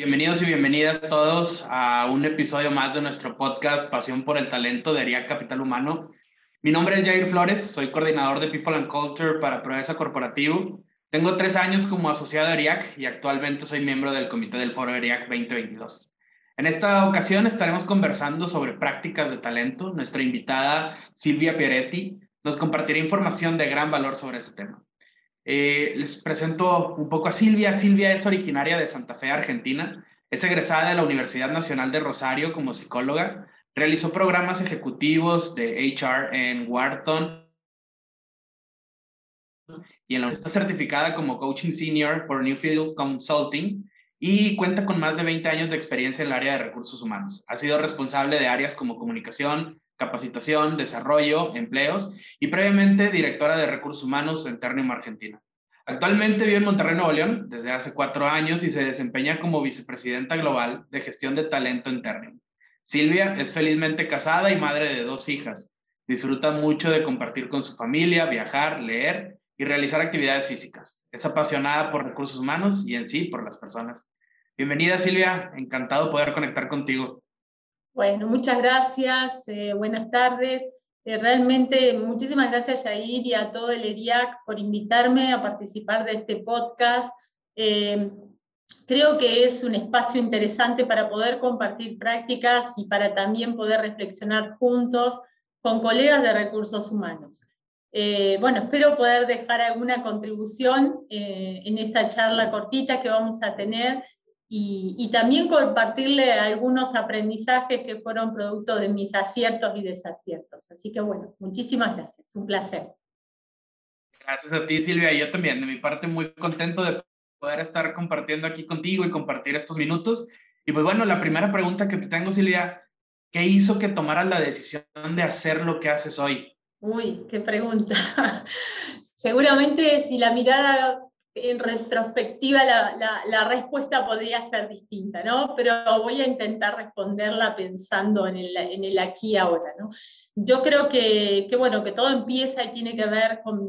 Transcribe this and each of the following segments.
Bienvenidos y bienvenidas todos a un episodio más de nuestro podcast Pasión por el Talento de Ariac Capital Humano. Mi nombre es Jair Flores, soy coordinador de People and Culture para Proeza Corporativo. Tengo tres años como asociado de ERIAC y actualmente soy miembro del comité del Foro ERIAC 2022. En esta ocasión estaremos conversando sobre prácticas de talento. Nuestra invitada Silvia Pieretti nos compartirá información de gran valor sobre ese tema. Eh, les presento un poco a Silvia. Silvia es originaria de Santa Fe, Argentina. Es egresada de la Universidad Nacional de Rosario como psicóloga. Realizó programas ejecutivos de HR en Wharton y en la está certificada como Coaching Senior por Newfield Consulting y cuenta con más de 20 años de experiencia en el área de recursos humanos. Ha sido responsable de áreas como comunicación, capacitación, desarrollo, empleos y previamente directora de recursos humanos en Ternium, Argentina. Actualmente vive en Monterrey, Nuevo León, desde hace cuatro años y se desempeña como vicepresidenta global de gestión de talento en Ternium. Silvia es felizmente casada y madre de dos hijas. Disfruta mucho de compartir con su familia, viajar, leer y realizar actividades físicas. Es apasionada por recursos humanos y en sí por las personas. Bienvenida Silvia, encantado poder conectar contigo. Bueno, muchas gracias, eh, buenas tardes. Eh, realmente muchísimas gracias Yair y a todo el ERIAC por invitarme a participar de este podcast. Eh, creo que es un espacio interesante para poder compartir prácticas y para también poder reflexionar juntos con colegas de recursos humanos. bueno, espero poder dejar alguna contribución en esta charla cortita que vamos a tener y, también compartirle algunos aprendizajes que fueron producto de mis aciertos y desaciertos. Así que bueno, muchísimas gracias, un placer. Gracias a ti, Silvia. Yo también, de mi parte, muy contento de poder estar compartiendo aquí contigo y compartir estos minutos. Y pues bueno, la primera pregunta que te tengo, Silvia, ¿qué hizo que tomaras la decisión de hacer lo que haces hoy? Uy, qué pregunta. Seguramente si la mirada en retrospectiva la, respuesta podría ser distinta, ¿no? Pero voy a intentar responderla pensando en el, aquí y ahora. Yo creo que, bueno, que todo empieza y tiene que ver con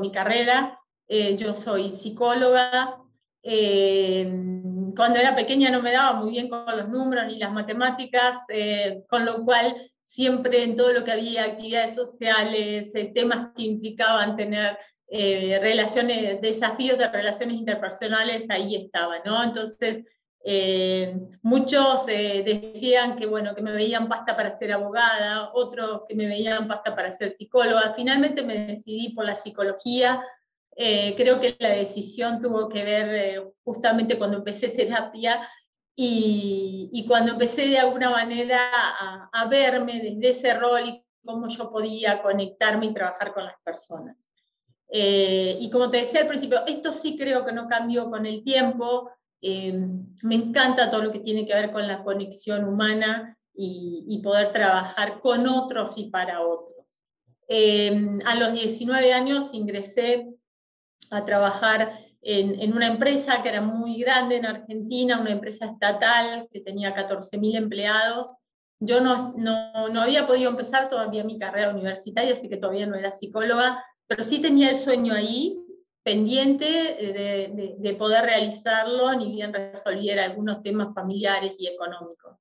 mi, carrera. Eh, yo soy psicóloga. Eh, cuando era pequeña no me daba muy bien con los números ni las matemáticas, eh, con lo cual siempre en todo lo que había actividades sociales, temas que implicaban tener eh, relaciones, desafíos de relaciones interpersonales ahí estaban, ¿no? Entonces, eh, muchos eh, decían que, bueno, que me veían pasta para ser abogada, otros que me veían pasta para ser psicóloga. Finalmente me decidí por la psicología. creo que la decisión tuvo que ver justamente cuando empecé terapia y, y, cuando empecé de alguna manera a, a verme desde ese rol y cómo yo podía conectarme y trabajar con las personas. Eh, y como te decía al principio, esto sí creo que no cambió con el tiempo. Eh, me encanta todo lo que tiene que ver con la conexión humana y, poder trabajar con otros y para otros. Eh, a los 19 años ingresé a trabajar en, en, una empresa que era muy grande en Argentina, una empresa estatal que tenía 14.000 empleados. Yo no, no, no había podido empezar todavía mi carrera universitaria, así que todavía no era psicóloga, pero sí tenía el sueño ahí, pendiente de, poder realizarlo, ni bien resolviera algunos temas familiares y económicos.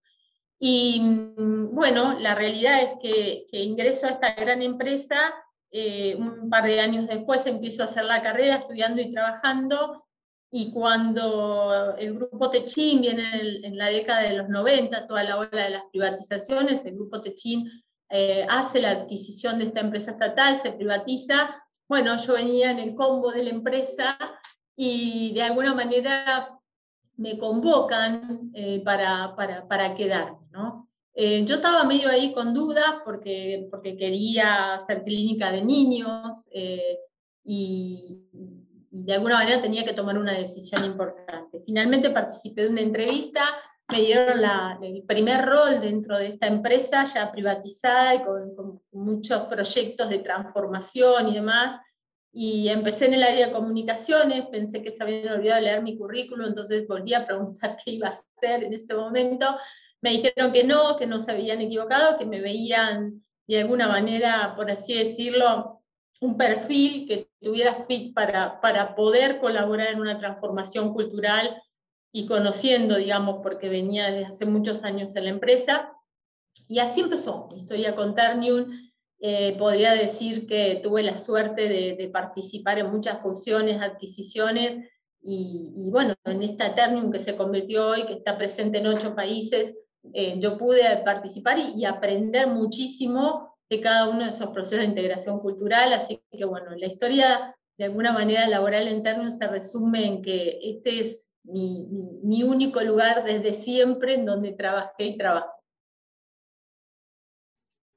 Y mm, bueno, la realidad es que, ingreso a esta gran empresa, eh, un par de años después empiezo a hacer la carrera estudiando y trabajando, y cuando el grupo Techin viene en, la década de los 90, toda la ola de las privatizaciones, el grupo Techin eh, hace la adquisición de esta empresa estatal, se privatiza, bueno, yo venía en el combo de la empresa y de alguna manera me convocan eh, para, para, para, quedarme. ¿no? Eh, yo estaba medio ahí con dudas porque, porque quería hacer clínica de niños y de alguna manera tenía que tomar una decisión importante. Finalmente participé de una entrevista me dieron el primer rol dentro de esta empresa ya privatizada y con, muchos proyectos de transformación y demás. Y empecé en el área de comunicaciones, pensé que se habían olvidado de leer mi currículum, entonces volví a preguntar qué iba a hacer en ese momento. Me dijeron que no, que no se habían equivocado, que me veían de alguna manera, por así decirlo, un perfil que tuviera fit para, para poder colaborar en una transformación cultural y conociendo, digamos, porque venía desde hace muchos años en la empresa. Y así empezó mi historia con Ternium. Eh, podría decir que tuve la suerte de, participar en muchas funciones, adquisiciones, y, bueno, en esta Ternium que se convirtió hoy, que está presente en ocho países, eh, yo pude participar y, y, aprender muchísimo de cada uno de esos procesos de integración cultural, así que bueno, la historia de alguna manera laboral en Ternium se resume en que este es mi, único lugar desde siempre en donde trabajé y trabajo.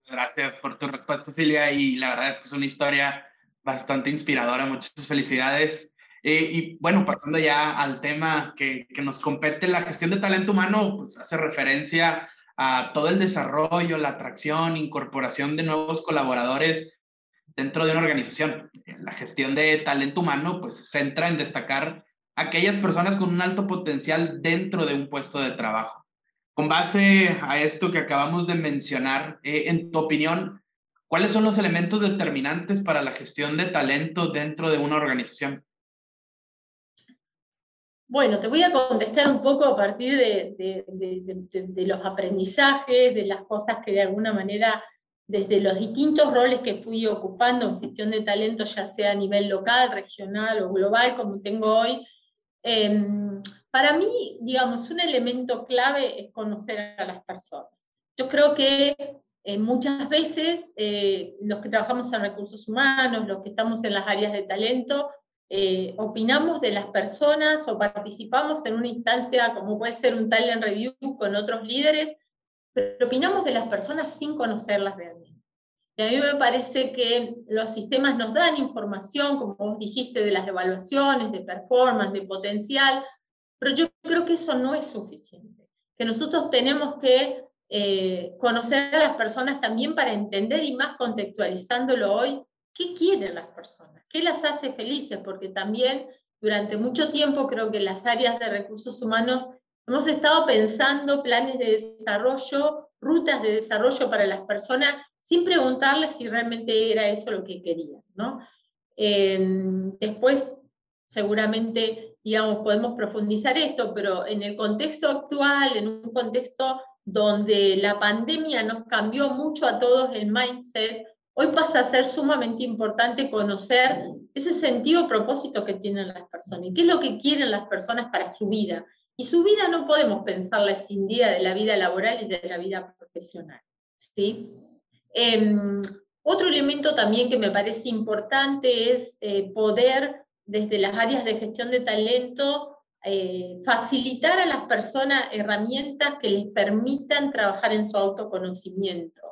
Gracias por tu respuesta, Silvia, y la verdad es que es una historia bastante inspiradora. Muchas felicidades. Eh, y bueno, pasando ya al tema que, que, nos compete, la gestión de talento humano, pues hace referencia a todo el desarrollo, la atracción, incorporación de nuevos colaboradores dentro de una organización. La gestión de talento humano, pues se centra en destacar aquellas personas con un alto potencial dentro de un puesto de trabajo. Con base a esto que acabamos de mencionar, eh, en tu opinión, ¿cuáles son los elementos determinantes para la gestión de talento dentro de una organización? Bueno, te voy a contestar un poco a partir de, de, los aprendizajes, de las cosas que de alguna manera, desde los distintos roles que fui ocupando en gestión de talento, ya sea a nivel local, regional o global, como tengo hoy, Em, para mí, digamos, un elemento clave es conocer a las personas. Yo creo que eh, muchas veces eh, los que trabajamos en recursos humanos, los que estamos en las áreas de talento, eh, opinamos de las personas o participamos en una instancia como puede ser un talent review con otros líderes, pero opinamos de las personas sin conocerlas realmente. Y a mí me parece que los sistemas nos dan información, como vos dijiste, de las evaluaciones, de performance, de potencial, pero yo creo que eso no es suficiente. Que nosotros tenemos que eh, conocer a las personas también para entender y más contextualizándolo hoy, qué quieren las personas, qué las hace felices, porque también durante mucho tiempo creo que las áreas de recursos humanos hemos estado pensando planes de desarrollo, rutas de desarrollo para las personas sin preguntarles si realmente era eso lo que querían. ¿no? Em, después, seguramente, digamos, podemos profundizar esto, pero en el contexto actual, en un contexto donde la pandemia nos cambió mucho a todos el mindset, hoy pasa a ser sumamente importante conocer ese sentido propósito que tienen las personas y qué es lo que quieren las personas para su vida. Y su vida no podemos pensarla sin día de la vida laboral y de la vida profesional. ¿sí? Em, otro elemento también que me parece importante es eh, poder, desde las áreas de gestión de talento, eh, facilitar a las personas herramientas que les permitan trabajar en su autoconocimiento.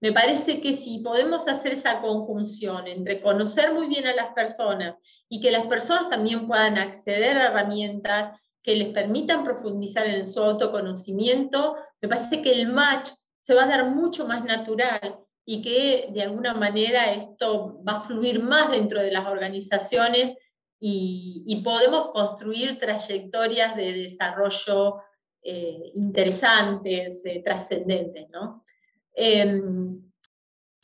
Me parece que si podemos hacer esa conjunción entre conocer muy bien a las personas y que las personas también puedan acceder a herramientas que les permitan profundizar en su autoconocimiento, me parece que el match se va a dar mucho más natural y que de alguna manera esto va a fluir más dentro de las organizaciones y, podemos construir trayectorias de desarrollo eh, interesantes, eh, trascendentes. ¿no? Em,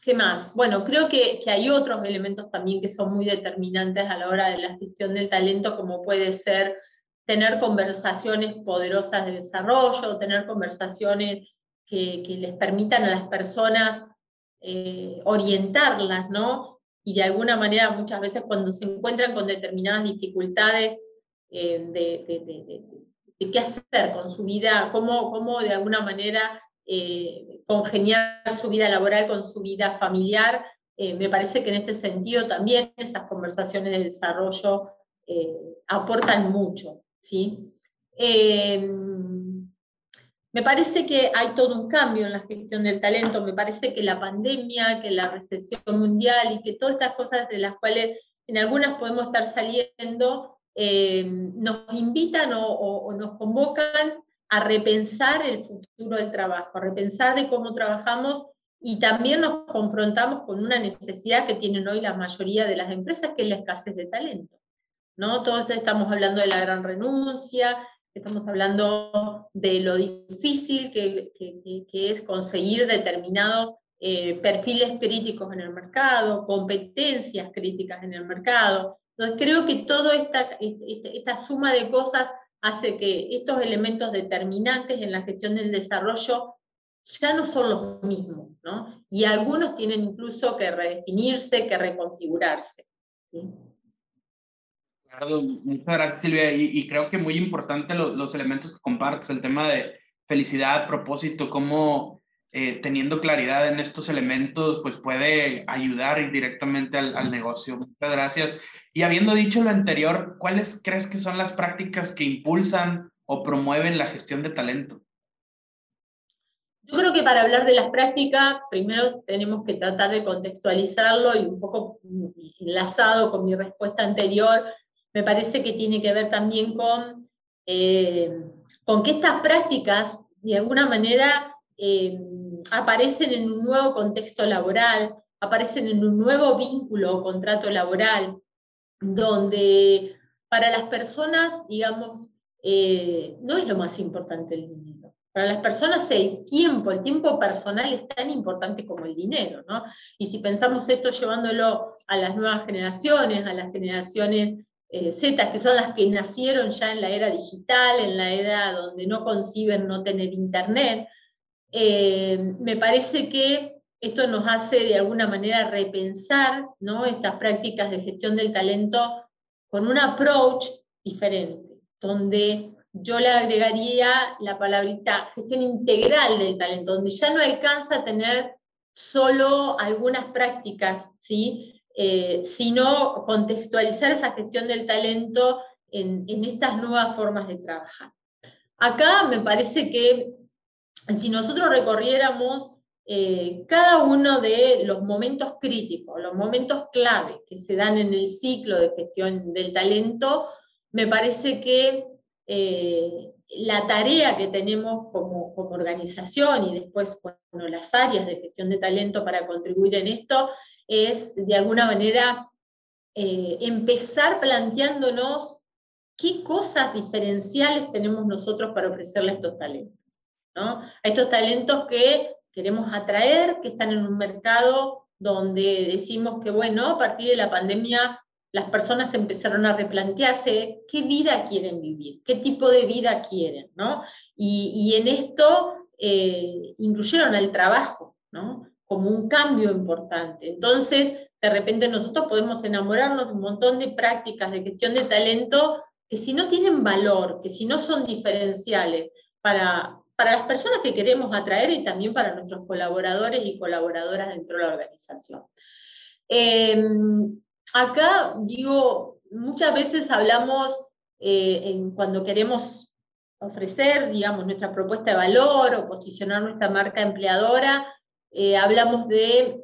¿Qué más? Bueno, creo que, que, hay otros elementos también que son muy determinantes a la hora de la gestión del talento, como puede ser tener conversaciones poderosas de desarrollo, tener conversaciones que, les permitan a las personas eh, orientarlas, ¿no? Y de alguna manera muchas veces cuando se encuentran con determinadas dificultades eh, de, qué hacer con su vida, cómo, cómo de alguna manera eh, congeniar su vida laboral con su vida familiar, me parece que en este sentido también esas conversaciones de desarrollo aportan mucho, ¿sí? Me parece que hay todo un cambio en la gestión del talento, me parece que la pandemia, que la recesión mundial y que todas estas cosas de las cuales en algunas podemos estar saliendo, eh, nos invitan o, nos convocan a repensar el futuro del trabajo, a repensar de cómo trabajamos y también nos confrontamos con una necesidad que tienen hoy la mayoría de las empresas, que es la escasez de talento. ¿no? Todos estamos hablando de la gran renuncia, estamos hablando de lo difícil que, es conseguir determinados eh, perfiles críticos en el mercado, competencias críticas en el mercado. Entonces creo que toda esta, este, esta suma de cosas hace que estos elementos determinantes en la gestión del desarrollo ya no son los mismos, ¿no? Y algunos tienen incluso que redefinirse, que reconfigurarse. Muchas gracias Silvia, y, creo que muy importante los elementos que compartes, el tema de felicidad, propósito, cómo eh, teniendo claridad en estos elementos, pues puede ayudar directamente al, al negocio. Muchas gracias. Y habiendo dicho lo anterior, ¿cuáles crees que son las prácticas que impulsan o promueven la gestión de talento? Yo creo que para hablar de las prácticas, primero tenemos que tratar de contextualizarlo y un poco enlazado con mi respuesta anterior, me parece que tiene que ver también con, eh, con que estas prácticas, de alguna manera, eh, aparecen en un nuevo contexto laboral, aparecen en un nuevo vínculo o contrato laboral, donde para las personas, digamos, eh, no es lo más importante el dinero para las personas el tiempo, el tiempo personal es tan importante como el dinero, ¿no? Y si pensamos esto llevándolo a las nuevas generaciones, a las generaciones eh, Z, que son las que nacieron ya en la era digital, en la era donde no conciben no tener internet, eh, me parece que esto nos hace de alguna manera repensar ¿no? estas prácticas de gestión del talento con un approach diferente, donde yo le agregaría la palabrita gestión integral del talento, donde ya no alcanza a tener solo algunas prácticas, ¿sí? Eh, sino contextualizar esa gestión del talento en, estas nuevas formas de trabajar. Acá me parece que si nosotros recorriéramos eh, cada uno de los momentos críticos, los momentos clave que se dan en el ciclo de gestión del talento, me parece que eh, la tarea que tenemos como, como, organización y después bueno, las áreas de gestión de talento para contribuir en esto es de alguna manera eh, empezar planteándonos qué cosas diferenciales tenemos nosotros para ofrecerle a estos talentos. ¿no? A estos talentos que queremos atraer, que están en un mercado donde decimos que, bueno, a partir de la pandemia las personas empezaron a replantearse qué vida quieren vivir, qué tipo de vida quieren, ¿no? Y, en esto eh, incluyeron el trabajo, ¿no? Como un cambio importante. Entonces, de repente nosotros podemos enamorarnos de un montón de prácticas de gestión de talento que si no tienen valor, que si no son diferenciales para, para las personas que queremos atraer y también para nuestros colaboradores y colaboradoras dentro de la organización. Eh, acá digo, muchas veces hablamos eh, cuando queremos ofrecer, digamos, nuestra propuesta de valor o posicionar nuestra marca empleadora, eh, hablamos de,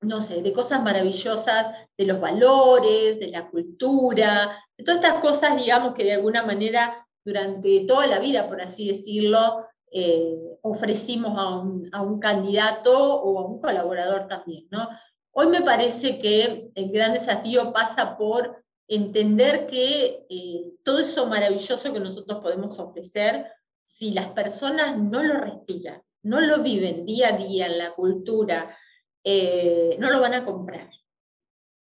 no sé, de cosas maravillosas, de los valores, de la cultura, de todas estas cosas, digamos, que de alguna manera durante toda la vida, por así decirlo, eh, ofrecimos a un, a un, candidato o a un colaborador también, ¿no? Hoy me parece que el gran desafío pasa por entender que eh, todo eso maravilloso que nosotros podemos ofrecer, si las personas no lo respiran, no lo viven día a día en la cultura, eh, no lo van a comprar.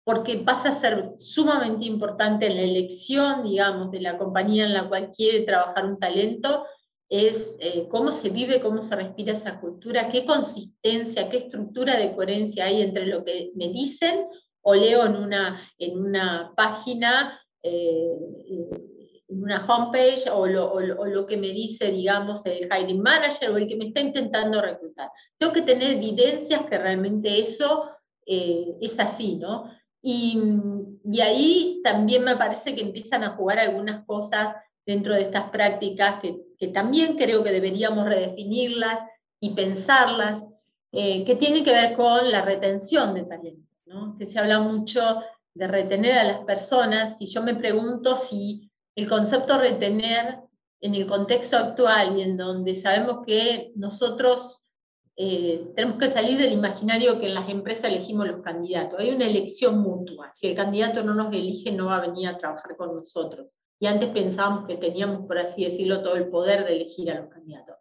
Porque pasa a ser sumamente importante en la elección, digamos, de la compañía en la cual quiere trabajar un talento, es eh, cómo se vive, cómo se respira esa cultura, qué consistencia, qué estructura de coherencia hay entre lo que me dicen o leo en una, en una página, eh, una homepage, o lo, o, lo, que me dice, digamos, el hiring manager o el que me está intentando reclutar. Tengo que tener evidencias que realmente eso eh, es así, ¿no? Y, y ahí también me parece que empiezan a jugar algunas cosas dentro de estas prácticas que, también creo que deberíamos redefinirlas y pensarlas, eh, que tienen que ver con la retención de talento, ¿no? que se habla mucho de retener a las personas y yo me pregunto si el concepto retener en el contexto actual y en donde sabemos que nosotros eh, tenemos que salir del imaginario que en las empresas elegimos los candidatos. Hay una elección mutua. Si el candidato no nos elige, no va a venir a trabajar con nosotros. Y antes pensábamos que teníamos, por así decirlo, todo el poder de elegir a los candidatos.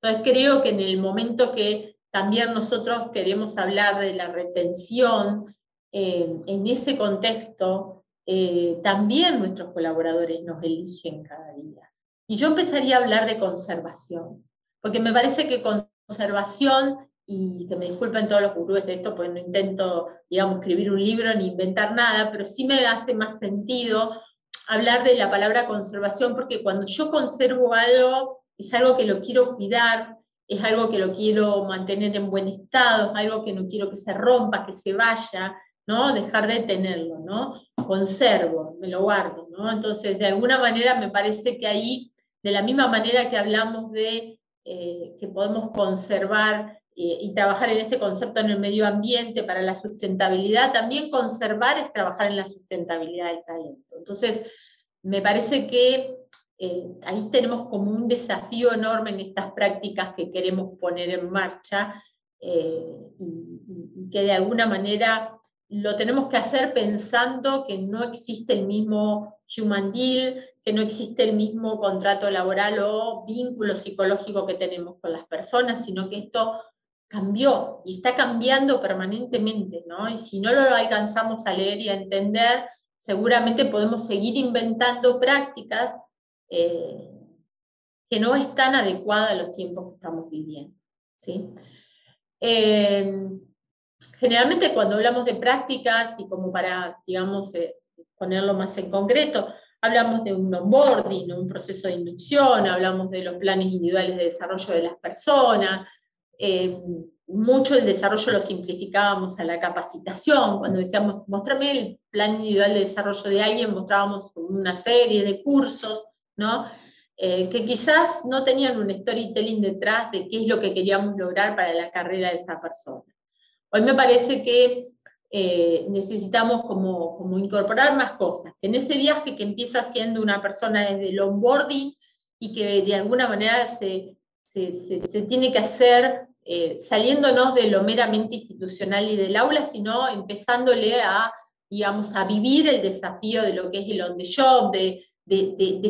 Entonces creo que en el momento que también nosotros queremos hablar de la retención, eh, en ese contexto, eh, también nuestros colaboradores nos eligen cada día. Y yo empezaría a hablar de conservación, porque me parece que conservación, y que me disculpen todos los gurúes de esto, pues no intento, digamos, escribir un libro ni inventar nada, pero sí me hace más sentido hablar de la palabra conservación, porque cuando yo conservo algo, es algo que lo quiero cuidar, es algo que lo quiero mantener en buen estado, es algo que no quiero que se rompa, que se vaya, ¿no? Dejar de tenerlo, ¿no? Conservo, me lo guardo, ¿no? Entonces, de alguna manera me parece que ahí, de la misma manera que hablamos de eh, que podemos conservar eh, y trabajar en este concepto en el medio ambiente para la sustentabilidad, también conservar es trabajar en la sustentabilidad del talento. Entonces, me parece que eh, ahí tenemos como un desafío enorme en estas prácticas que queremos poner en marcha y, que de alguna manera lo tenemos que hacer pensando que no existe el mismo human deal, que no existe el mismo contrato laboral o vínculo psicológico que tenemos con las personas, sino que esto cambió y está cambiando permanentemente, ¿no? Y si no lo alcanzamos a leer y a entender, seguramente podemos seguir inventando prácticas eh, que no están adecuadas a los tiempos que estamos viviendo, ¿sí? Eh, generalmente cuando hablamos de prácticas y como para, digamos, eh, ponerlo más en concreto, hablamos de un onboarding, un proceso de inducción, hablamos de los planes individuales de desarrollo de las personas, eh, mucho el desarrollo lo simplificábamos a la capacitación, cuando decíamos, mostrame el plan individual de desarrollo de alguien, mostrábamos una serie de cursos, ¿no? Eh, que quizás no tenían un storytelling detrás de qué es lo que queríamos lograr para la carrera de esa persona. Hoy me parece que eh, necesitamos como, incorporar más cosas. En ese viaje que empieza siendo una persona desde el onboarding y que de alguna manera se, tiene que hacer eh, saliéndonos de lo meramente institucional y del aula, sino empezándole a, vivir el desafío de lo que es el on the job, de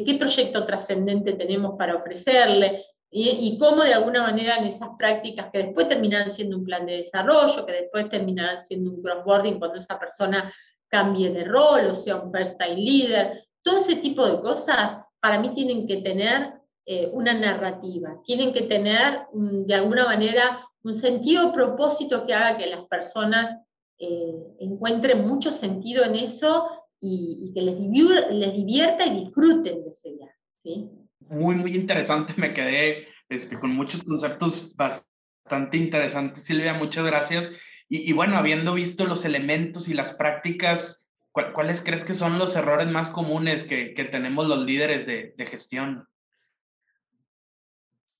qué proyecto trascendente tenemos para ofrecerle, y, cómo de alguna manera en esas prácticas que después terminarán siendo un plan de desarrollo, que después terminarán siendo un crossboarding cuando esa persona cambie de rol o sea un first time leader, todo ese tipo de cosas para mí tienen que tener eh, una narrativa, tienen que tener de alguna manera un sentido propósito que haga que las personas eh, encuentren mucho sentido en eso y, que les, divierta y disfruten de ese viaje. Muy, muy interesante. Me quedé este, con muchos conceptos bastante interesantes, Silvia. Muchas gracias. Y, bueno, habiendo visto los elementos y las prácticas, ¿cuáles crees que son los errores más comunes que, que tenemos los líderes de, de gestión?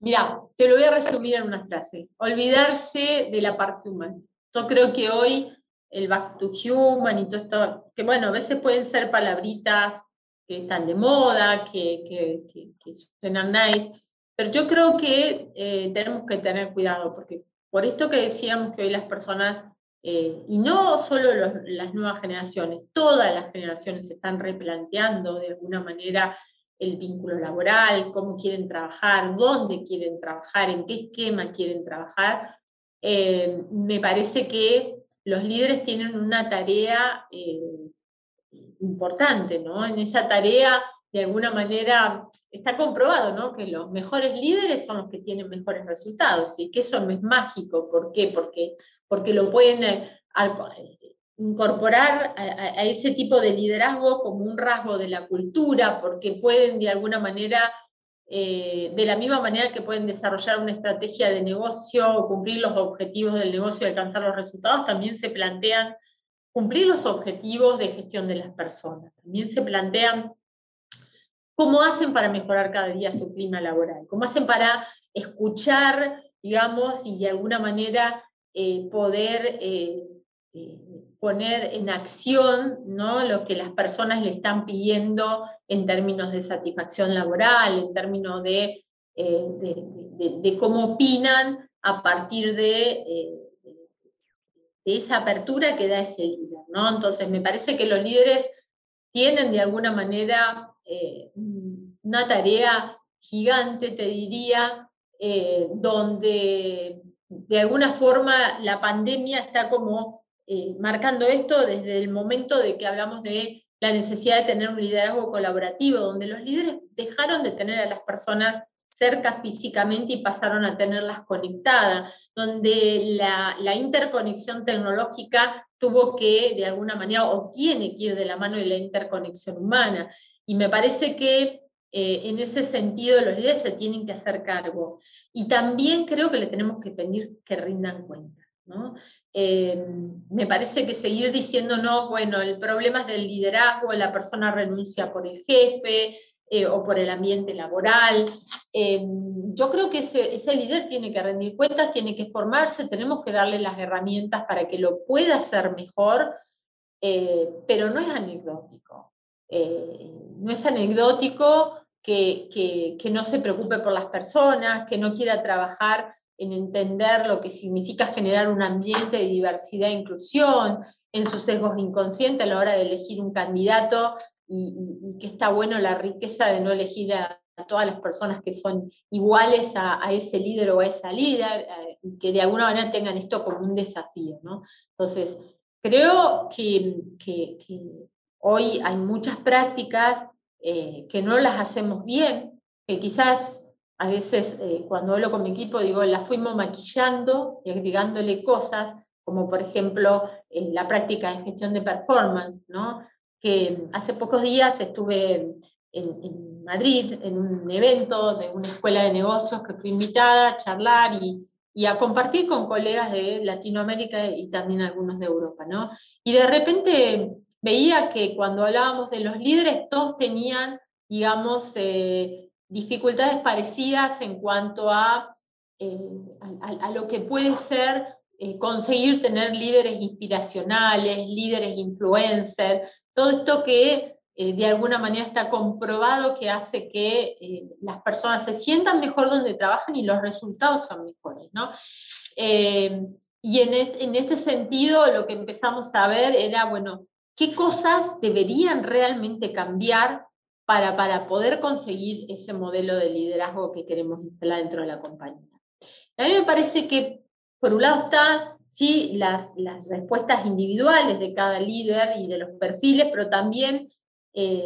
Mira, te lo voy a resumir en una frase. Olvidarse de la parte humana. Yo creo que hoy el back to human y todo esto, que bueno, a veces pueden ser palabritas que están de moda, que, que, que, suenan nice, pero yo creo que eh, tenemos que tener cuidado, porque por esto que decíamos que hoy las personas, eh, y no solo las nuevas generaciones, todas las generaciones se están replanteando de alguna manera el vínculo laboral, cómo quieren trabajar, dónde quieren trabajar, en qué esquema quieren trabajar, eh, me parece que los líderes tienen una tarea importante, ¿no? En esa tarea, de alguna manera, está comprobado, ¿no? Que los mejores líderes son los que tienen mejores resultados y que eso no es mágico. ¿Por qué? Porque, porque lo pueden eh, incorporar a, ese tipo de liderazgo como un rasgo de la cultura, porque pueden de alguna manera eh, de la misma manera que pueden desarrollar una estrategia de negocio o cumplir los objetivos del negocio y alcanzar los resultados, también se plantean cumplir los objetivos de gestión de las personas. También se plantean cómo hacen para mejorar cada día su clima laboral, cómo hacen para escuchar, digamos, y de alguna manera eh, poder, eh, eh, poner en acción ¿no? lo que las personas le están pidiendo en términos de satisfacción laboral, en términos de, de, cómo opinan a partir de, de, esa apertura que da ese líder. ¿no? Entonces, me parece que los líderes tienen de alguna manera eh, una tarea gigante, te diría, eh, donde de alguna forma la pandemia está como eh, marcando esto desde el momento de que hablamos de la necesidad de tener un liderazgo colaborativo, donde los líderes dejaron de tener a las personas cerca físicamente y pasaron a tenerlas conectadas, donde la, la, interconexión tecnológica tuvo que, de alguna manera, o tiene que ir de la mano de la interconexión humana. Y me parece que eh, en ese sentido los líderes se tienen que hacer cargo. Y también creo que le tenemos que pedir que rindan cuenta. ¿no? Eh, me parece que seguir diciendo, no, bueno, el problema es del liderazgo, la persona renuncia por el jefe eh, o por el ambiente laboral. yo creo que ese, líder tiene que rendir cuentas, tiene que formarse, tenemos que darle las herramientas para que lo pueda hacer mejor, pero no es anecdótico. no es anecdótico que, que, que, no se preocupe por las personas, que no quiera trabajar en entender lo que significa generar un ambiente de diversidad e inclusión, en sus sesgos inconscientes a la hora de elegir un candidato y, que está bueno la riqueza de no elegir a, todas las personas que son iguales a, ese líder o a esa líder, eh, que de alguna manera tengan esto como un desafío. ¿no? Entonces, creo que, que, que hoy hay muchas prácticas eh, que no las hacemos bien, que quizás a veces eh, cuando hablo con mi equipo digo, las fuimos maquillando y agregándole cosas, como por ejemplo la práctica de gestión de performance, ¿no? Que hace pocos días estuve en, Madrid en un evento de una escuela de negocios que fui invitada a charlar y, a compartir con colegas de Latinoamérica y también algunos de Europa. ¿no? Y de repente veía que cuando hablábamos de los líderes todos tenían, digamos, eh, dificultades parecidas en cuanto a, eh, a, lo que puede ser eh, conseguir tener líderes inspiracionales, líderes influencers, todo esto que eh, de alguna manera está comprobado que hace que las personas se sientan mejor donde trabajan y los resultados son mejores. ¿no? y en este, en este sentido lo que empezamos a ver era, bueno, qué cosas deberían realmente cambiar para, para poder conseguir ese modelo de liderazgo que queremos instalar dentro de la compañía. A mí me parece que, por un lado, están sí, las, las respuestas individuales de cada líder y de los perfiles, pero también eh,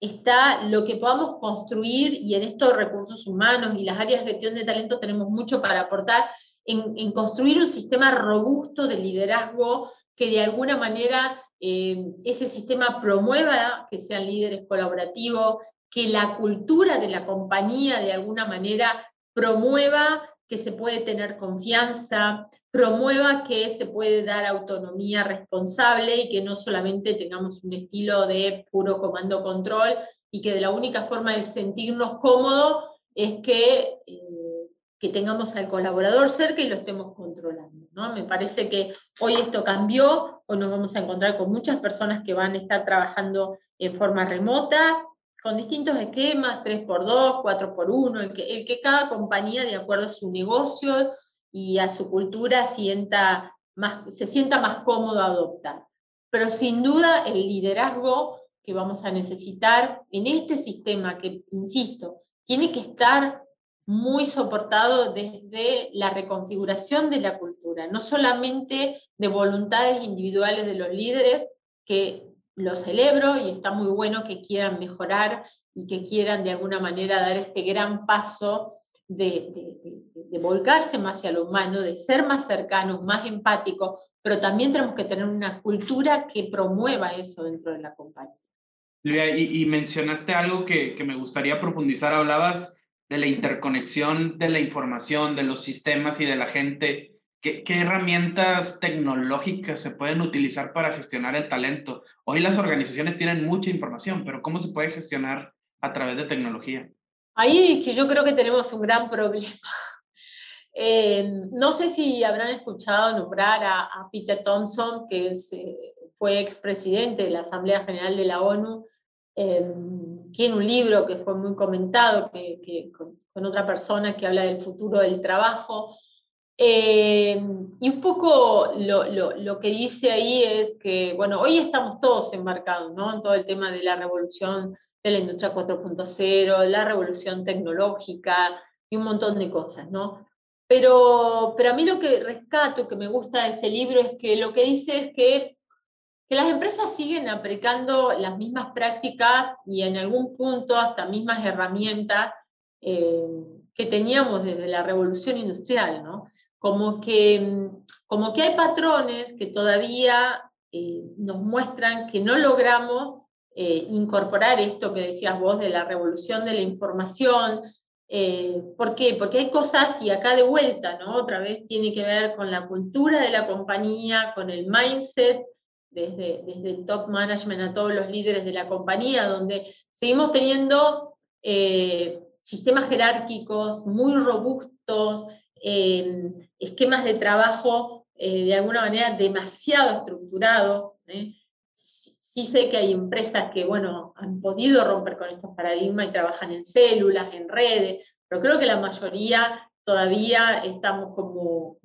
está lo que podamos construir, y en estos recursos humanos y las áreas de gestión de talento tenemos mucho para aportar, en, en construir un sistema robusto de liderazgo que de alguna manera eh, ese sistema promueva que sean líderes colaborativos, que la cultura de la compañía de alguna manera promueva que se puede tener confianza, promueva que se puede dar autonomía responsable y que no solamente tengamos un estilo de puro comando-control y que de la única forma de sentirnos cómodos es que, eh, que tengamos al colaborador cerca y lo estemos controlando. ¿no? Me parece que hoy esto cambió, Hoy nos vamos a encontrar con muchas personas que van a estar trabajando en forma remota, con distintos esquemas, 3x2, 4x1, el el que cada compañía, de acuerdo a su negocio y a su cultura, sienta más, se sienta más cómodo adoptar. Pero sin duda el liderazgo que vamos a necesitar en este sistema, que, insisto, tiene que estar muy soportado desde la reconfiguración de la cultura, no solamente de voluntades individuales de los líderes, que lo celebro y está muy bueno que quieran mejorar y que quieran de alguna manera dar este gran paso de, de, volcarse más hacia lo humano, de ser más cercanos, más empáticos, pero también tenemos que tener una cultura que promueva eso dentro de la compañía. Y, y mencionaste algo que, que me gustaría profundizar, hablabas de la interconexión de la información, de los sistemas y de la gente. ¿Qué, herramientas tecnológicas se pueden utilizar para gestionar el talento? Hoy las organizaciones tienen mucha información, pero ¿cómo se puede gestionar a través de tecnología? Ahí que yo creo que tenemos un gran problema. Eh, no sé si habrán escuchado nombrar a, Peter Thompson, que es, eh, fue expresidente de la Asamblea General de la ONU. tiene un libro que fue muy comentado que, con, otra persona que habla del futuro del trabajo. y un poco lo, lo, que dice ahí es que, bueno, hoy estamos todos embarcados ¿no? en todo el tema de la revolución de la industria 4.0, la revolución tecnológica y un montón de cosas, ¿no? Pero, pero a mí lo que rescato, que me gusta de este libro, es que lo que dice es que, que las empresas siguen aplicando las mismas prácticas y en algún punto hasta mismas herramientas eh, que teníamos desde la revolución industrial, ¿no? Como que, como que hay patrones que todavía eh, nos muestran que no logramos eh, incorporar esto que decías vos de la revolución de la información. Eh, ¿Por qué? Porque hay cosas, y acá de vuelta, ¿no? Otra vez tiene que ver con la cultura de la compañía, con el mindset, desde, el top management a todos los líderes de la compañía, donde seguimos teniendo eh, sistemas jerárquicos muy robustos, esquemas de trabajo de alguna manera demasiado estructurados sí sé que hay empresas que, bueno, han podido romper con estos paradigmas y trabajan en células, en redes, pero creo que la mayoría todavía estamos como,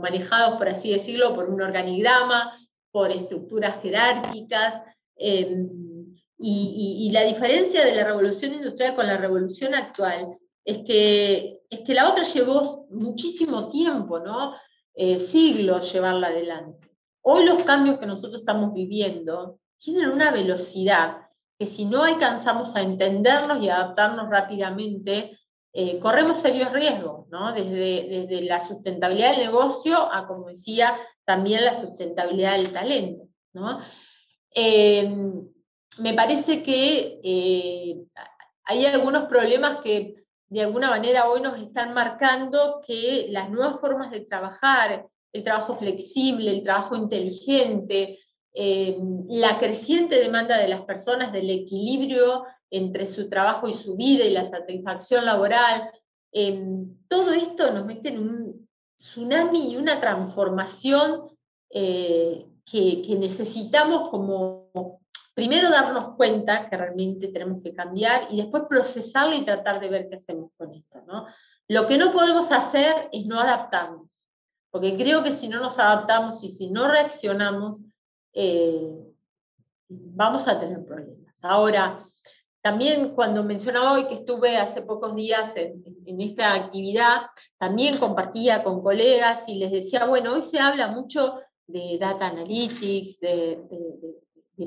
manejados, por así decirlo, por un organigrama, por estructuras jerárquicas. Em, y, la diferencia de la revolución industrial con la revolución actual es que, es que la otra llevó muchísimo tiempo, ¿no? Eh, siglos llevarla adelante. Hoy los cambios que nosotros estamos viviendo tienen una velocidad que si no alcanzamos a entenderlos y adaptarnos rápidamente, eh, corremos serios riesgos, ¿no? Desde, desde la sustentabilidad del negocio a, como decía, también la sustentabilidad del talento, ¿no? Eh, me parece que eh, hay algunos problemas que de alguna manera hoy nos están marcando que las nuevas formas de trabajar, el trabajo flexible, el trabajo inteligente, eh, la creciente demanda de las personas del equilibrio entre su trabajo y su vida y la satisfacción laboral, eh, todo esto nos mete en un tsunami y una transformación eh, que, necesitamos como primero darnos cuenta que realmente tenemos que cambiar y después procesarla y tratar de ver qué hacemos con esto. ¿no? Lo que no podemos hacer es no adaptarnos. Porque creo que si no nos adaptamos y si no reaccionamos, eh, vamos a tener problemas. Ahora, también cuando mencionaba hoy que estuve hace pocos días en, esta actividad, también compartía con colegas y les decía, bueno, hoy se habla mucho de data analytics, de,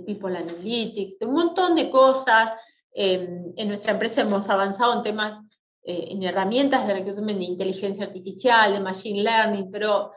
people analytics, de un montón de cosas. en nuestra empresa hemos avanzado en temas eh, en herramientas de reclutamiento de inteligencia artificial, de machine learning, pero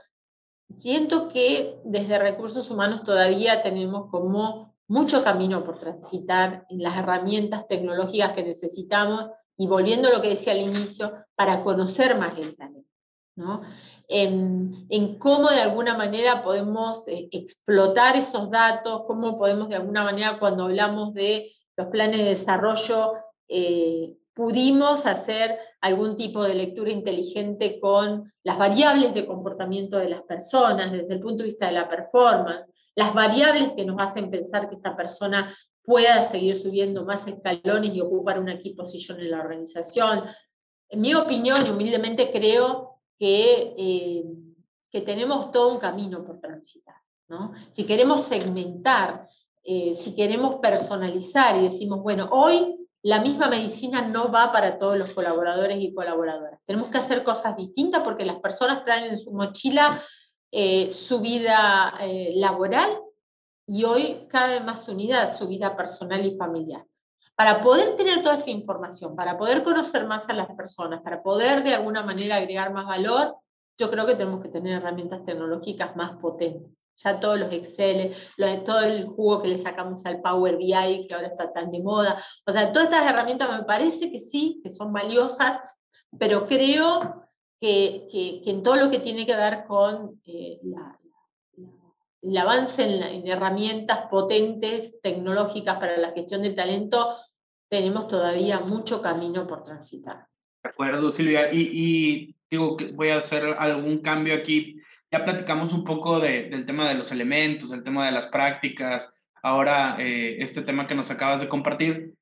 siento que desde recursos humanos todavía tenemos como mucho camino por transitar en las herramientas tecnológicas que necesitamos y volviendo a lo que decía al inicio, para conocer más el talento. ¿no? En, en, cómo de alguna manera podemos eh, explotar esos datos, cómo podemos de alguna manera cuando hablamos de los planes de desarrollo eh, pudimos hacer algún tipo de lectura inteligente con las variables de comportamiento de las personas desde el punto de vista de la performance, las variables que nos hacen pensar que esta persona pueda seguir subiendo más escalones y ocupar una key position en la organización. En mi opinión, y humildemente creo que, eh, que tenemos todo un camino por transitar. ¿no? Si queremos segmentar, eh, si queremos personalizar y decimos, bueno, hoy la misma medicina no va para todos los colaboradores y colaboradoras. Tenemos que hacer cosas distintas porque las personas traen en su mochila eh, su vida eh, laboral y hoy cada vez más unida su vida personal y familiar. Para poder tener toda esa información, para poder conocer más a las personas, para poder de alguna manera agregar más valor, yo creo que tenemos que tener herramientas tecnológicas más potentes ya todos los Excel, todo el jugo que le sacamos al Power BI, que ahora está tan de moda. O sea, todas estas herramientas me parece que sí, que son valiosas, pero creo que, que, en todo lo que tiene que ver con eh, el avance en, herramientas potentes, tecnológicas para la gestión del talento, tenemos todavía mucho camino por transitar. De acuerdo, Silvia. Y, y digo voy a hacer algún cambio aquí. Ya platicamos un poco del tema de los elementos, del tema de las prácticas, ahora eh, este tema que nos acabas de compartir.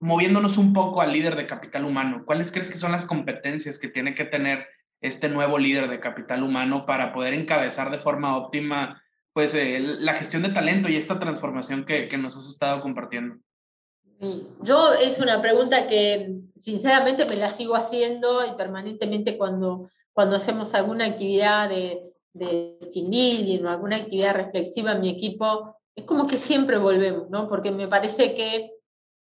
Moviéndonos un poco al líder de capital humano, ¿cuáles crees que son las competencias que tiene que tener este nuevo líder de capital humano para poder encabezar de forma óptima pues eh, la gestión de talento y esta transformación que, que nos has estado compartiendo? Yo es una pregunta que sinceramente me la sigo haciendo y permanentemente cuando, cuando hacemos alguna actividad de, de team building o alguna actividad reflexiva en mi equipo, es como que siempre volvemos, ¿no? Porque me parece que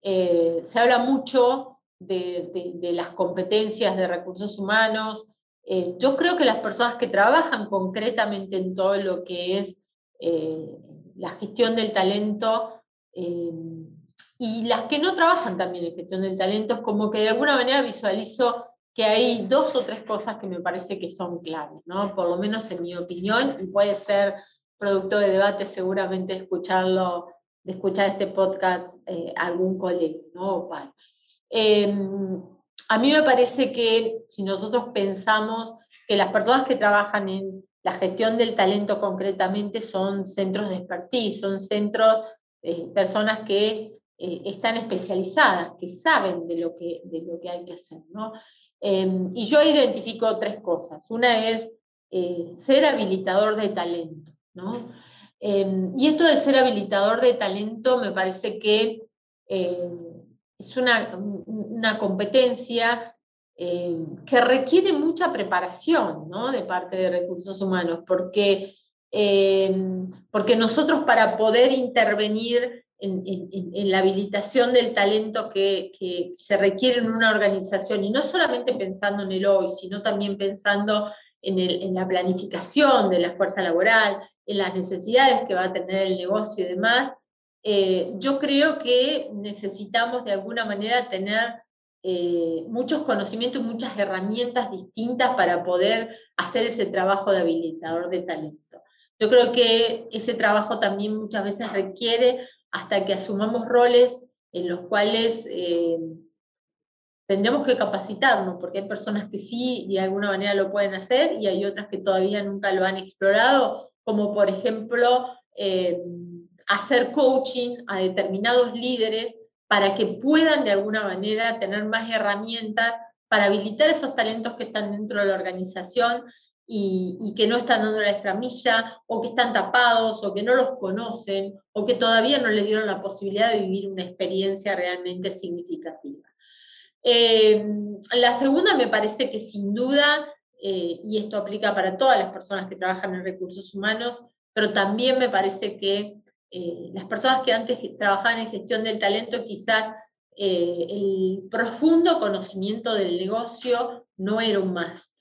eh, se habla mucho de, de, las competencias de recursos humanos. Eh, yo creo que las personas que trabajan concretamente en todo lo que es eh, la gestión del talento, y las que no trabajan también en gestión del talento, es como que de alguna manera visualizo que hay dos o tres cosas que me parece que son claves, ¿no? Por lo menos en mi opinión, y puede ser producto de debate seguramente escucharlo, de escuchar este podcast eh, algún colega, ¿no? Em, a mí me parece que si nosotros pensamos que las personas que trabajan en la gestión del talento concretamente son centros de expertise, son centros, eh, personas que eh, están especializadas, que saben de lo que, de lo que hay que hacer. ¿no? Em, y yo identifico tres cosas. Una es eh, ser habilitador de talento. ¿no? Em, y esto de ser habilitador de talento me parece que em, es una, una competencia que requiere mucha preparación ¿no? de parte de recursos humanos, porque, porque nosotros para poder intervenir en, la habilitación del talento que, se requiere en una organización, y no solamente pensando en el hoy, sino también pensando en, la planificación de la fuerza laboral, en las necesidades que va a tener el negocio y demás, eh, yo creo que necesitamos de alguna manera tener eh, muchos conocimientos, muchas herramientas distintas para poder hacer ese trabajo de habilitador de talento. Yo creo que ese trabajo también muchas veces requiere hasta que asumamos roles en los cuales eh, tendremos que capacitarnos, porque hay personas que sí de alguna manera lo pueden hacer y hay otras que todavía nunca lo han explorado, como por ejemplo eh, hacer coaching a determinados líderes para que puedan de alguna manera tener más herramientas para habilitar esos talentos que están dentro de la organización y, que no están dando la estramilla, o que están tapados, o que no los conocen, o que todavía no les dieron la posibilidad de vivir una experiencia realmente significativa. Eh, la segunda me parece que sin duda, eh, y esto aplica para todas las personas que trabajan en recursos humanos, pero también me parece que eh, las personas que antes trabajaban en gestión del talento, quizás el profundo conocimiento del negocio no era un más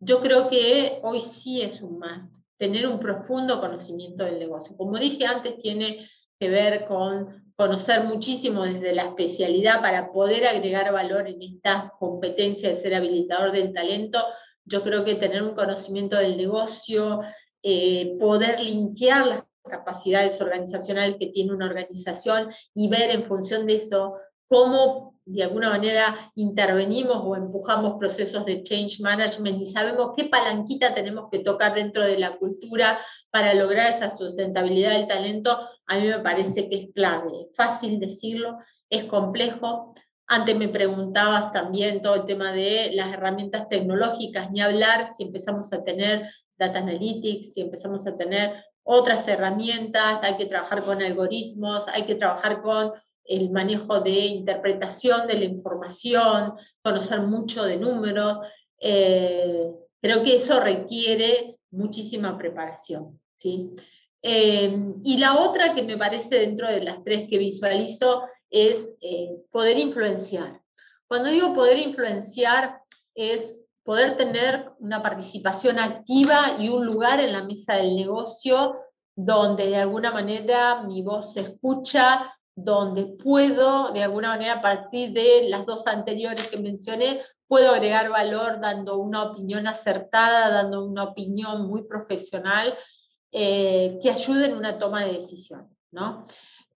yo creo que hoy sí es un más tener un profundo conocimiento del negocio. Como dije antes, tiene que ver con conocer muchísimo desde la especialidad para poder agregar valor en esta competencia de ser habilitador del talento. Yo creo que tener un conocimiento del negocio, eh, poder linkear las capacidades organizacionales que tiene una organización y ver en función de eso cómo de alguna manera intervenimos o empujamos procesos de change management y sabemos qué palanquita tenemos que tocar dentro de la cultura para lograr esa sustentabilidad del talento, a mí me parece que es clave. Es fácil decirlo, es complejo. Antes me preguntabas también todo el tema de las herramientas tecnológicas, ni hablar si empezamos a tener data analytics, si empezamos a tener otras herramientas, hay que trabajar con algoritmos, hay que trabajar con el manejo de interpretación de la información, conocer mucho de números. Eh, creo que eso requiere muchísima preparación. ¿sí? Eh, y la otra que me parece dentro de las tres que visualizo es eh, poder influenciar. Cuando digo poder influenciar es poder tener una participación activa y un lugar en la mesa del negocio donde de alguna manera mi voz se escucha, donde puedo, de alguna manera, a partir de las dos anteriores que mencioné, puedo agregar valor dando una opinión acertada, dando una opinión muy profesional eh, que ayude en una toma de decisiones. ¿no?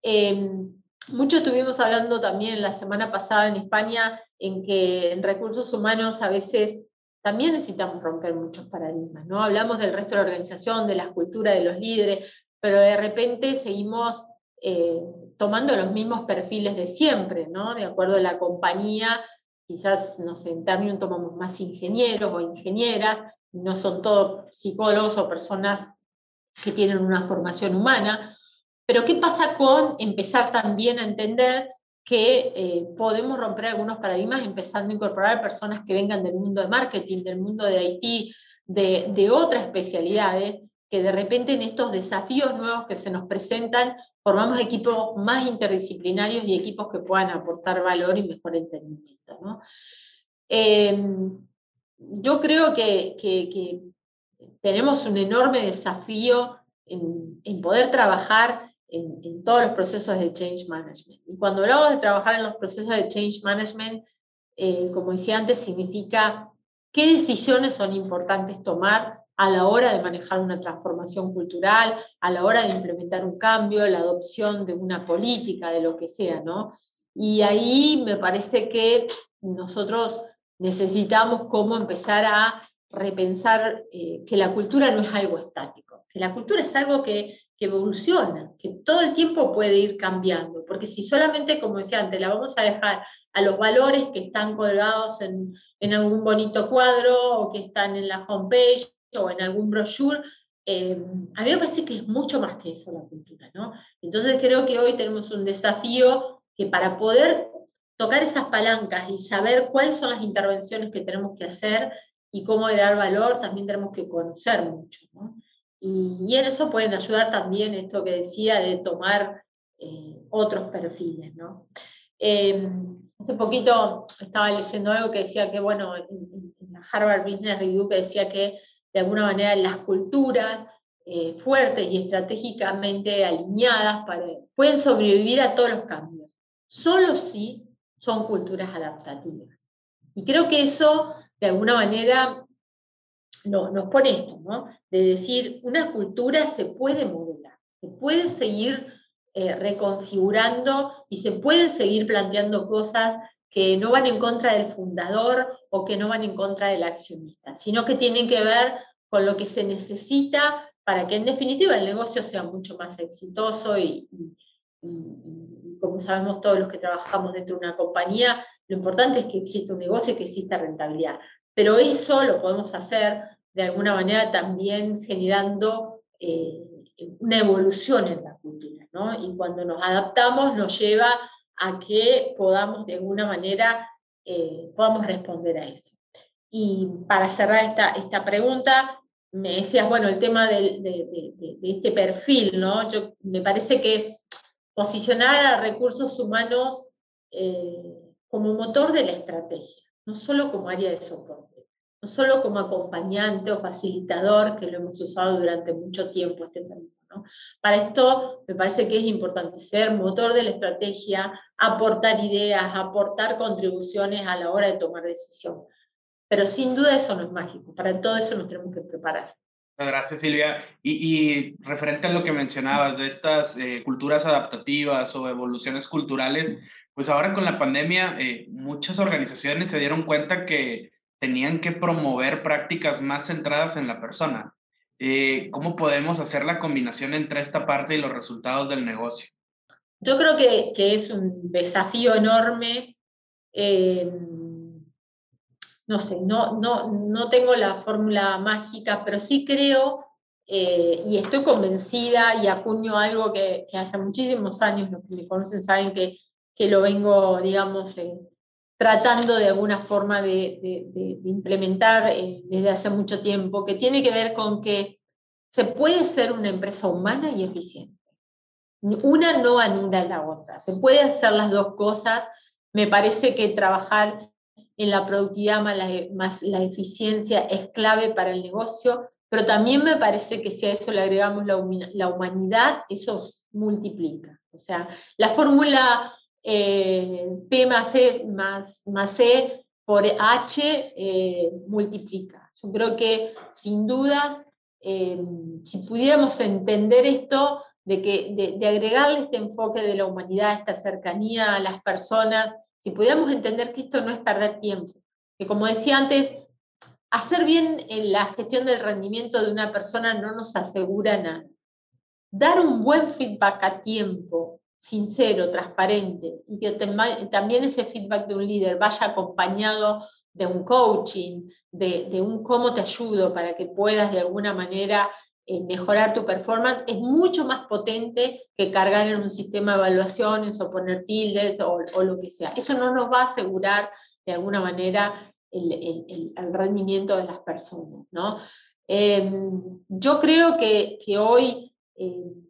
Em, mucho estuvimos hablando también la semana pasada en España en que en recursos humanos a veces también necesitamos romper muchos paradigmas, ¿no? Hablamos del resto de la organización, de la cultura de los líderes, pero de repente seguimos eh, tomando los mismos perfiles de siempre, ¿no? De acuerdo a la compañía, quizás, no sé, en Ternium tomamos más ingenieros o ingenieras, no son todos psicólogos o personas que tienen una formación humana, pero ¿qué pasa con empezar también a entender que eh, podemos romper algunos paradigmas empezando a incorporar personas que vengan del mundo de marketing, del mundo de IT, de, de otras especialidades, que de repente en estos desafíos nuevos que se nos presentan, formamos equipos más interdisciplinarios y equipos que puedan aportar valor y mejor entendimiento. ¿no? Em, yo creo que, que, tenemos un enorme desafío en, en poder trabajar en, todos los procesos de change management. Y cuando hablamos de trabajar en los procesos de change management, eh, como decía antes, significa qué decisiones son importantes tomar a la hora de manejar una transformación cultural, a la hora de implementar un cambio, la adopción de una política, de lo que sea, ¿no? Y ahí me parece que nosotros necesitamos cómo empezar a repensar eh, que la cultura no es algo estático, que la cultura es algo que evoluciona, que todo el tiempo puede ir cambiando, porque si solamente, como decía antes, la vamos a dejar a los valores que están colgados en, en algún bonito cuadro o que están en la homepage o en algún brochure, eh, a mí me parece que es mucho más que eso la cultura, ¿no? Entonces creo que hoy tenemos un desafío que para poder tocar esas palancas y saber cuáles son las intervenciones que tenemos que hacer y cómo dar valor, también tenemos que conocer mucho, ¿no? Y, en eso pueden ayudar también esto que decía de tomar eh, otros perfiles. ¿no? Em, hace poquito estaba leyendo algo que decía que, bueno, en, la Harvard Business Review que decía que de alguna manera las culturas eh, fuertes y estratégicamente alineadas para, pueden sobrevivir a todos los cambios, solo si son culturas adaptativas. Y creo que eso, de alguna manera, no, nos pone esto, ¿no? De decir, una cultura se puede modelar, se puede seguir eh, reconfigurando y se pueden seguir planteando cosas que no van en contra del fundador o que no van en contra del accionista, sino que tienen que ver con lo que se necesita para que en definitiva el negocio sea mucho más exitoso y, como sabemos todos los que trabajamos dentro de una compañía, lo importante es que exista un negocio y que exista rentabilidad. Pero eso lo podemos hacer de alguna manera también generando eh, una evolución en la cultura, ¿no? Y cuando nos adaptamos nos lleva a que podamos de alguna manera, eh, podamos responder a eso. Y para cerrar esta, esta pregunta, me decías, bueno, el tema de, este perfil, ¿no? Yo, me parece que posicionar a recursos humanos eh, como motor de la estrategia, no solo como área de soporte no solo como acompañante o facilitador, que lo hemos usado durante mucho tiempo este término. ¿No? Para esto me parece que es importante ser motor de la estrategia, aportar ideas, aportar contribuciones a la hora de tomar decisión. Pero sin duda eso no es mágico, para todo eso nos tenemos que preparar. Gracias, Silvia. Y, referente a lo que mencionabas de estas eh, culturas adaptativas o evoluciones culturales, pues ahora con la pandemia eh, muchas organizaciones se dieron cuenta que tenían que promover prácticas más centradas en la persona. Eh, ¿Cómo podemos hacer la combinación entre esta parte y los resultados del negocio? Yo creo que, que es un desafío enorme. Eh, no sé, no, no, no tengo la fórmula mágica, pero sí creo eh, y estoy convencida y acuño algo que, hace muchísimos años, los que me conocen saben que, que lo vengo, digamos, tratando de alguna forma de, implementar eh, desde hace mucho tiempo, que tiene que ver con que se puede ser una empresa humana y eficiente. Una no anula la otra, se puede hacer las dos cosas. Me parece que trabajar en la productividad más la, eficiencia es clave para el negocio, pero también me parece que si a eso le agregamos la, la humanidad, eso multiplica. O sea, la fórmula eh, P más E más, más E por H eh, multiplica. Yo creo que sin dudas, eh, si pudiéramos entender esto, de, que, de, agregarle este enfoque de la humanidad, esta cercanía a las personas, si pudiéramos entender que esto no es perder tiempo, que como decía antes, hacer bien en la gestión del rendimiento de una persona no nos asegura nada. Dar un buen feedback a tiempo, sincero, transparente, y que también ese feedback de un líder vaya acompañado de un coaching, de, de un cómo te ayudo para que puedas de alguna manera eh, mejorar tu performance, es mucho más potente que cargar en un sistema de evaluaciones o poner tildes o, lo que sea. Eso no nos va a asegurar de alguna manera el, el, rendimiento de las personas. ¿no? Em, yo creo que, que hoy em,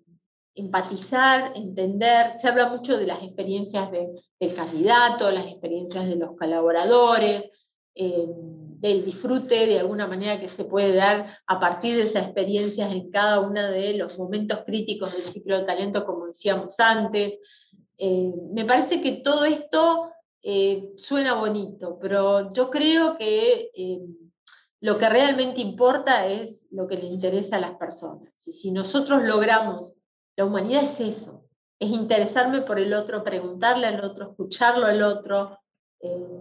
empatizar, entender, se habla mucho de las experiencias de, del candidato, las experiencias de los colaboradores, em, del disfrute de alguna manera que se puede dar a partir de esas experiencias en cada uno de los momentos críticos del ciclo de talento, como decíamos antes. Eh, me parece que todo esto eh, suena bonito, pero yo creo que eh, lo que realmente importa es lo que le interesa a las personas. Y si nosotros logramos, la humanidad es eso, es interesarme por el otro, preguntarle al otro, escucharlo al otro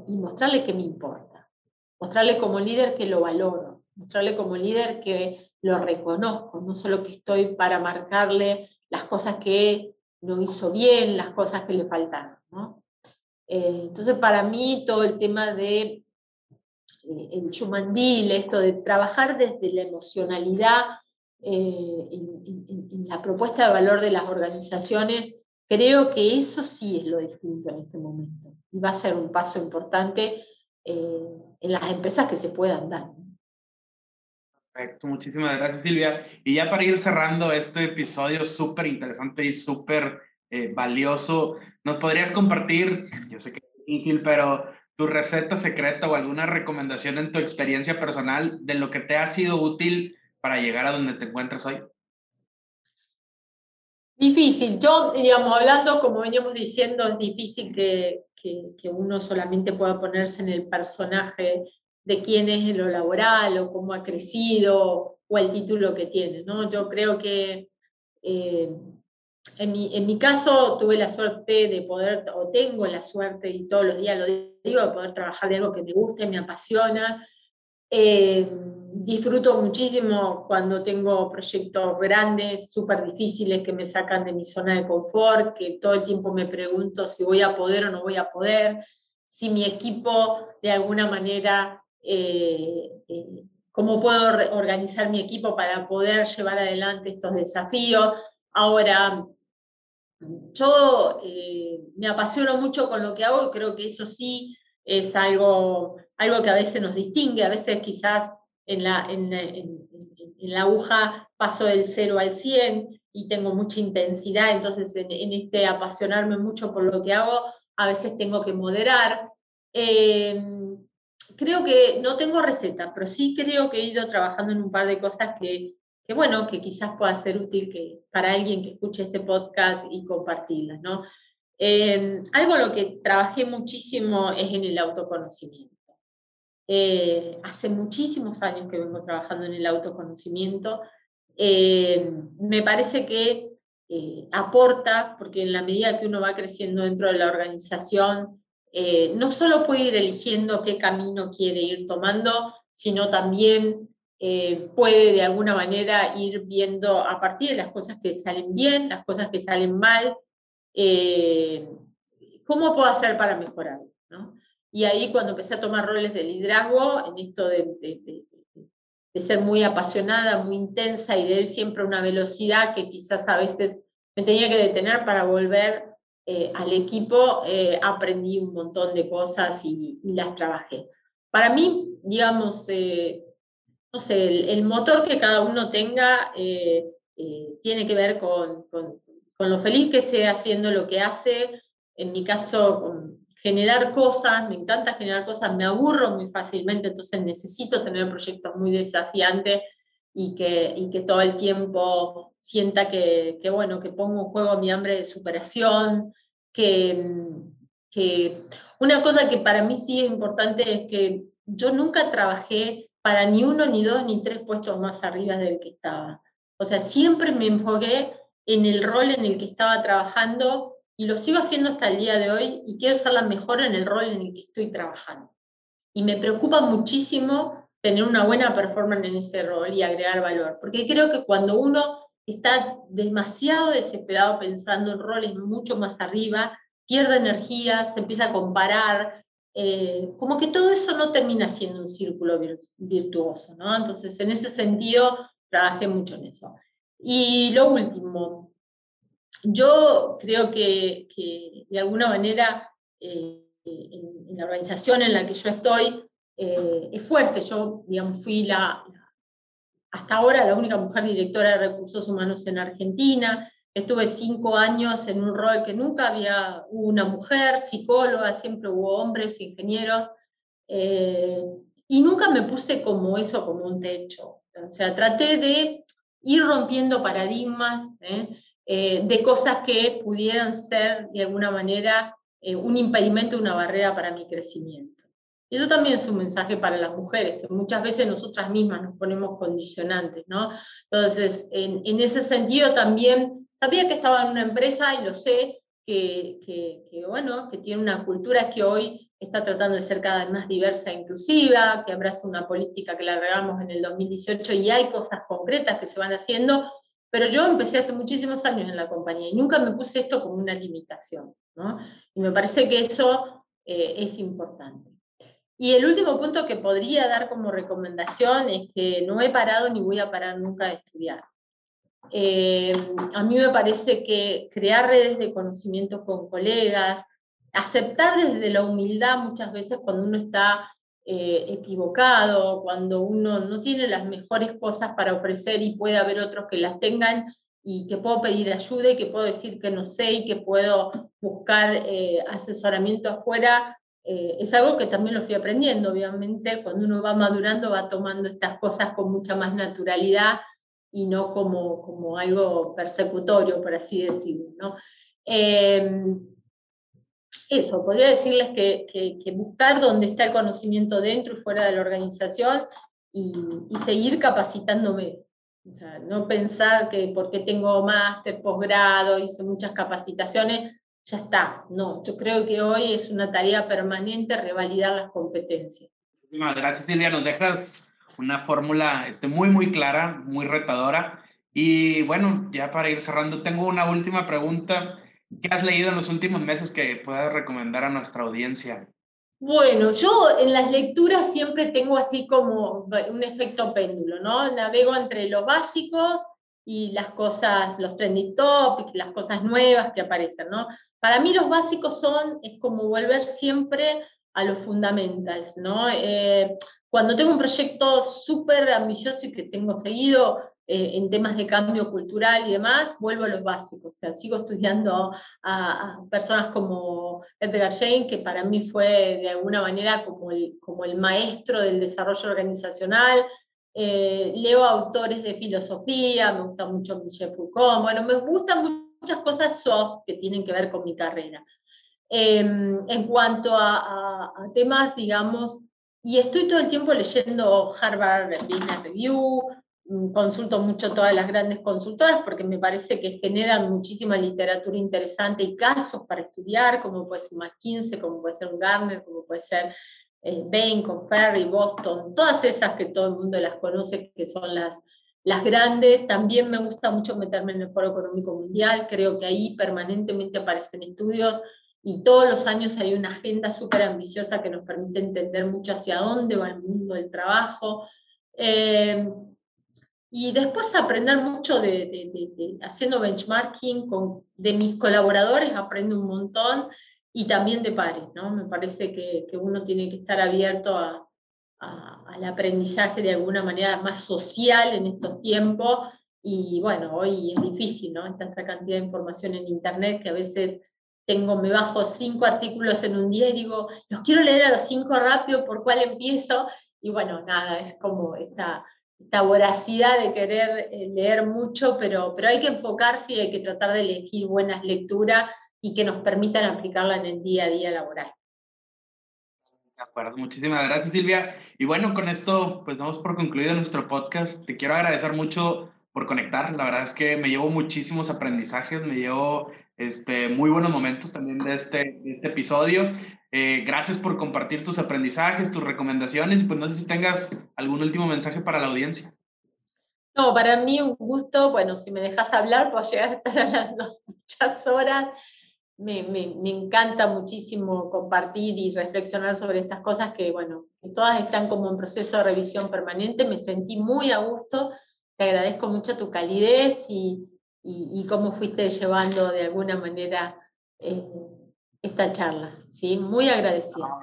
y mostrarle que me importa mostrarle como líder que lo valoro, mostrarle como líder que lo reconozco, no solo que estoy para marcarle las cosas que no hizo bien, las cosas que le faltaron. ¿no? Eh, entonces, para mí, todo el tema de eh, el chumandil, esto de trabajar desde la emocionalidad eh, en, la propuesta de valor de las organizaciones, creo que eso sí es lo distinto en este momento. Y va a ser un paso importante en las empresas que se puedan dar. Perfecto, muchísimas gracias Silvia. Y ya para ir cerrando este episodio súper interesante y súper eh, valioso, ¿nos podrías compartir, yo sé que es difícil, pero tu receta secreta o alguna recomendación en tu experiencia personal de lo que te ha sido útil para llegar a donde te encuentras hoy? Difícil. Yo, digamos, hablando, como veníamos diciendo, es difícil que, que, uno solamente pueda ponerse en el personaje de quién es en lo laboral o cómo ha crecido o el título que tiene. ¿no? Yo creo que eh, en, mi, en mi caso tuve la suerte de poder, o tengo la suerte, y todos los días lo digo, de poder trabajar de algo que me guste, me apasiona. Eh, disfruto muchísimo cuando tengo proyectos grandes, súper difíciles, que me sacan de mi zona de confort, que todo el tiempo me pregunto si voy a poder o no voy a poder, si mi equipo de alguna manera, eh, eh, cómo puedo organizar mi equipo para poder llevar adelante estos desafíos. Ahora, yo eh, me apasiono mucho con lo que hago y creo que eso sí es algo, algo que a veces nos distingue, a veces quizás en la, aguja paso del 0 al 100 y tengo mucha intensidad, entonces en, este apasionarme mucho por lo que hago, a veces tengo que moderar. Em, creo que no tengo receta, pero sí creo que he ido trabajando en un par de cosas que, bueno, que quizás pueda ser útil para alguien que escuche este podcast y compartirlas, ¿no? Em, algo en lo que trabajé muchísimo es en el autoconocimiento. Eh, hace muchísimos años que vengo trabajando en el autoconocimiento. Eh, me parece que eh, aporta, porque en la medida que uno va creciendo dentro de la organización, no solo puede ir eligiendo qué camino quiere ir tomando, sino también puede de alguna manera ir viendo a partir de las cosas que salen bien, las cosas que salen mal, cómo puedo hacer para mejorar. ¿no? Y ahí cuando empecé a tomar roles de liderazgo, en esto de, de, ser muy apasionada, muy intensa y de ir siempre a una velocidad que quizás a veces me tenía que detener para volver eh, al equipo, eh, aprendí un montón de cosas y, las trabajé. Para mí, digamos, eh, no sé, el, motor que cada uno tenga tiene que ver con, con, con, lo feliz que sea haciendo lo que hace. En mi caso, con, generar cosas, me encanta generar cosas, me aburro muy fácilmente, entonces necesito tener proyectos muy desafiantes y que, y que todo el tiempo sienta que, que, bueno, que pongo en juego mi hambre de superación, que, que una cosa que para mí sí es importante es que yo nunca trabajé para ni uno, ni dos, ni tres puestos más arriba del que estaba. O sea, siempre me enfoqué en el rol en el que estaba trabajando y lo sigo haciendo hasta el día de hoy y quiero ser la mejor en el rol en el que estoy trabajando. Y me preocupa muchísimo tener una buena performance en ese rol y agregar valor. Porque creo que cuando uno está demasiado desesperado pensando en roles mucho más arriba, pierde energía, se empieza a comparar, eh, como que todo eso no termina siendo un círculo virtuoso, ¿no? Entonces, en ese sentido, trabajé mucho en eso. Y lo último, yo creo que, de alguna manera eh, en, la organización en la que yo estoy eh, es fuerte. Yo, digamos, fui la, hasta ahora la única mujer directora de recursos humanos en Argentina. Estuve cinco años en un rol que nunca había una mujer, psicóloga, siempre hubo hombres, ingenieros, eh, y nunca me puse como eso, como un techo. O sea, traté de ir rompiendo paradigmas. Eh, de cosas que pudieran ser de alguna manera un impedimento, una barrera para mi crecimiento. Eso también es un mensaje para las mujeres, que muchas veces nosotras mismas nos ponemos condicionantes, ¿no? Entonces, en, ese sentido también sabía que estaba en una empresa y lo sé, que, que, bueno, que tiene una cultura que hoy está tratando de ser cada vez más diversa e inclusiva, que abraza una política que la agregamos en el 2018 y hay cosas concretas que se van haciendo, pero yo empecé hace muchísimos años en la compañía y nunca me puse esto como una limitación, ¿no? Y me parece que eso eh, es importante. Y el último punto que podría dar como recomendación es que no he parado ni voy a parar nunca de estudiar. Eh, a mí me parece que crear redes de conocimiento con colegas, aceptar desde la humildad muchas veces cuando uno está eh, equivocado, cuando uno no tiene las mejores cosas para ofrecer y puede haber otros que las tengan y que puedo pedir ayuda y que puedo decir que no sé y que puedo buscar eh, asesoramiento afuera, eh, es algo que también lo fui aprendiendo, obviamente, cuando uno va madurando va tomando estas cosas con mucha más naturalidad y no como, como algo persecutorio, por así decirlo. ¿no? Eso, podría decirles que, que, buscar dónde está el conocimiento dentro y fuera de la organización y, y seguir capacitándome. O sea, no pensar que porque tengo máster, posgrado, hice muchas capacitaciones, ya está. No, yo creo que hoy es una tarea permanente revalidar las competencias. Muchísimas gracias, Silvia. Nos dejas una fórmula este, muy, muy clara, muy retadora. Y bueno, ya para ir cerrando, tengo una última pregunta. ¿Qué has leído en los últimos meses que puedas recomendar a nuestra audiencia? Bueno, yo en las lecturas siempre tengo así como un efecto péndulo, ¿no? Navego entre los básicos y las cosas, los trending topics, las cosas nuevas que aparecen, ¿no? Para mí los básicos son, es como volver siempre a los fundamentals, ¿no? Eh, cuando tengo un proyecto súper ambicioso y que tengo seguido eh, en temas de cambio cultural y demás, vuelvo a los básicos. O sea, sigo estudiando a, personas como Edgar Jane, que para mí fue de alguna manera como el, como el maestro del desarrollo organizacional. Eh, leo autores de filosofía, me gusta mucho Michel Foucault, bueno, me gusta mucho muchas cosas soft que tienen que ver con mi carrera. Em, en cuanto a, temas, digamos, y estoy todo el tiempo leyendo Harvard Business Review, consulto mucho todas las grandes consultoras porque me parece que generan muchísima literatura interesante y casos para estudiar, como puede ser McKinsey, como puede ser un Garner, como puede ser eh, Bain, Conferry, Boston, todas esas que todo el mundo las conoce, que son las, las grandes, también me gusta mucho meterme en el Foro Económico Mundial, creo que ahí permanentemente aparecen estudios y todos los años hay una agenda súper ambiciosa que nos permite entender mucho hacia dónde va el mundo del trabajo. Eh, y después aprender mucho de, haciendo benchmarking con, de mis colaboradores, aprendo un montón y también de pares, ¿no? Me parece que, que uno tiene que estar abierto a, al aprendizaje de alguna manera más social en estos tiempos. Y bueno, hoy es difícil, ¿no? Tanta cantidad de información en Internet que a veces tengo, me bajo cinco artículos en un día y digo, los quiero leer a los cinco rápido, ¿por cuál empiezo? Y bueno, nada, es como esta, esta voracidad de querer eh, leer mucho, pero, pero hay que enfocarse y hay que tratar de elegir buenas lecturas y que nos permitan aplicarla en el día a día laboral. De acuerdo, muchísimas gracias Silvia. Y bueno, con esto pues damos por concluido nuestro podcast. Te quiero agradecer mucho por conectar. La verdad es que me llevo muchísimos aprendizajes, me llevo este, muy buenos momentos también de este, de este episodio. Eh, gracias por compartir tus aprendizajes, tus recomendaciones. Pues no sé si tengas algún último mensaje para la audiencia. No, para mí un gusto. Bueno, si me dejas hablar, puedo llegar a estar hablando muchas horas. Me, encanta muchísimo compartir y reflexionar sobre estas cosas que, bueno, todas están como en proceso de revisión permanente. Me sentí muy a gusto. Te agradezco mucho tu calidez y cómo fuiste llevando de alguna manera eh, esta charla. ¿sí? Muy agradecida.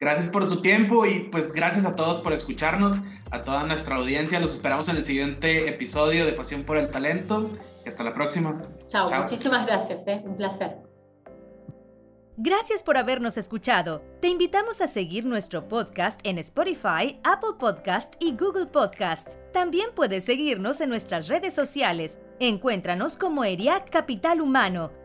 Gracias por su tiempo y pues gracias a todos por escucharnos, a toda nuestra audiencia. Los esperamos en el siguiente episodio de Pasión por el Talento. Y hasta la próxima. Chao, muchísimas gracias, ¿eh? un placer. Gracias por habernos escuchado. Te invitamos a seguir nuestro podcast en Spotify, Apple Podcast y Google Podcasts. También puedes seguirnos en nuestras redes sociales. Encuéntranos como ERIAC Capital Humano.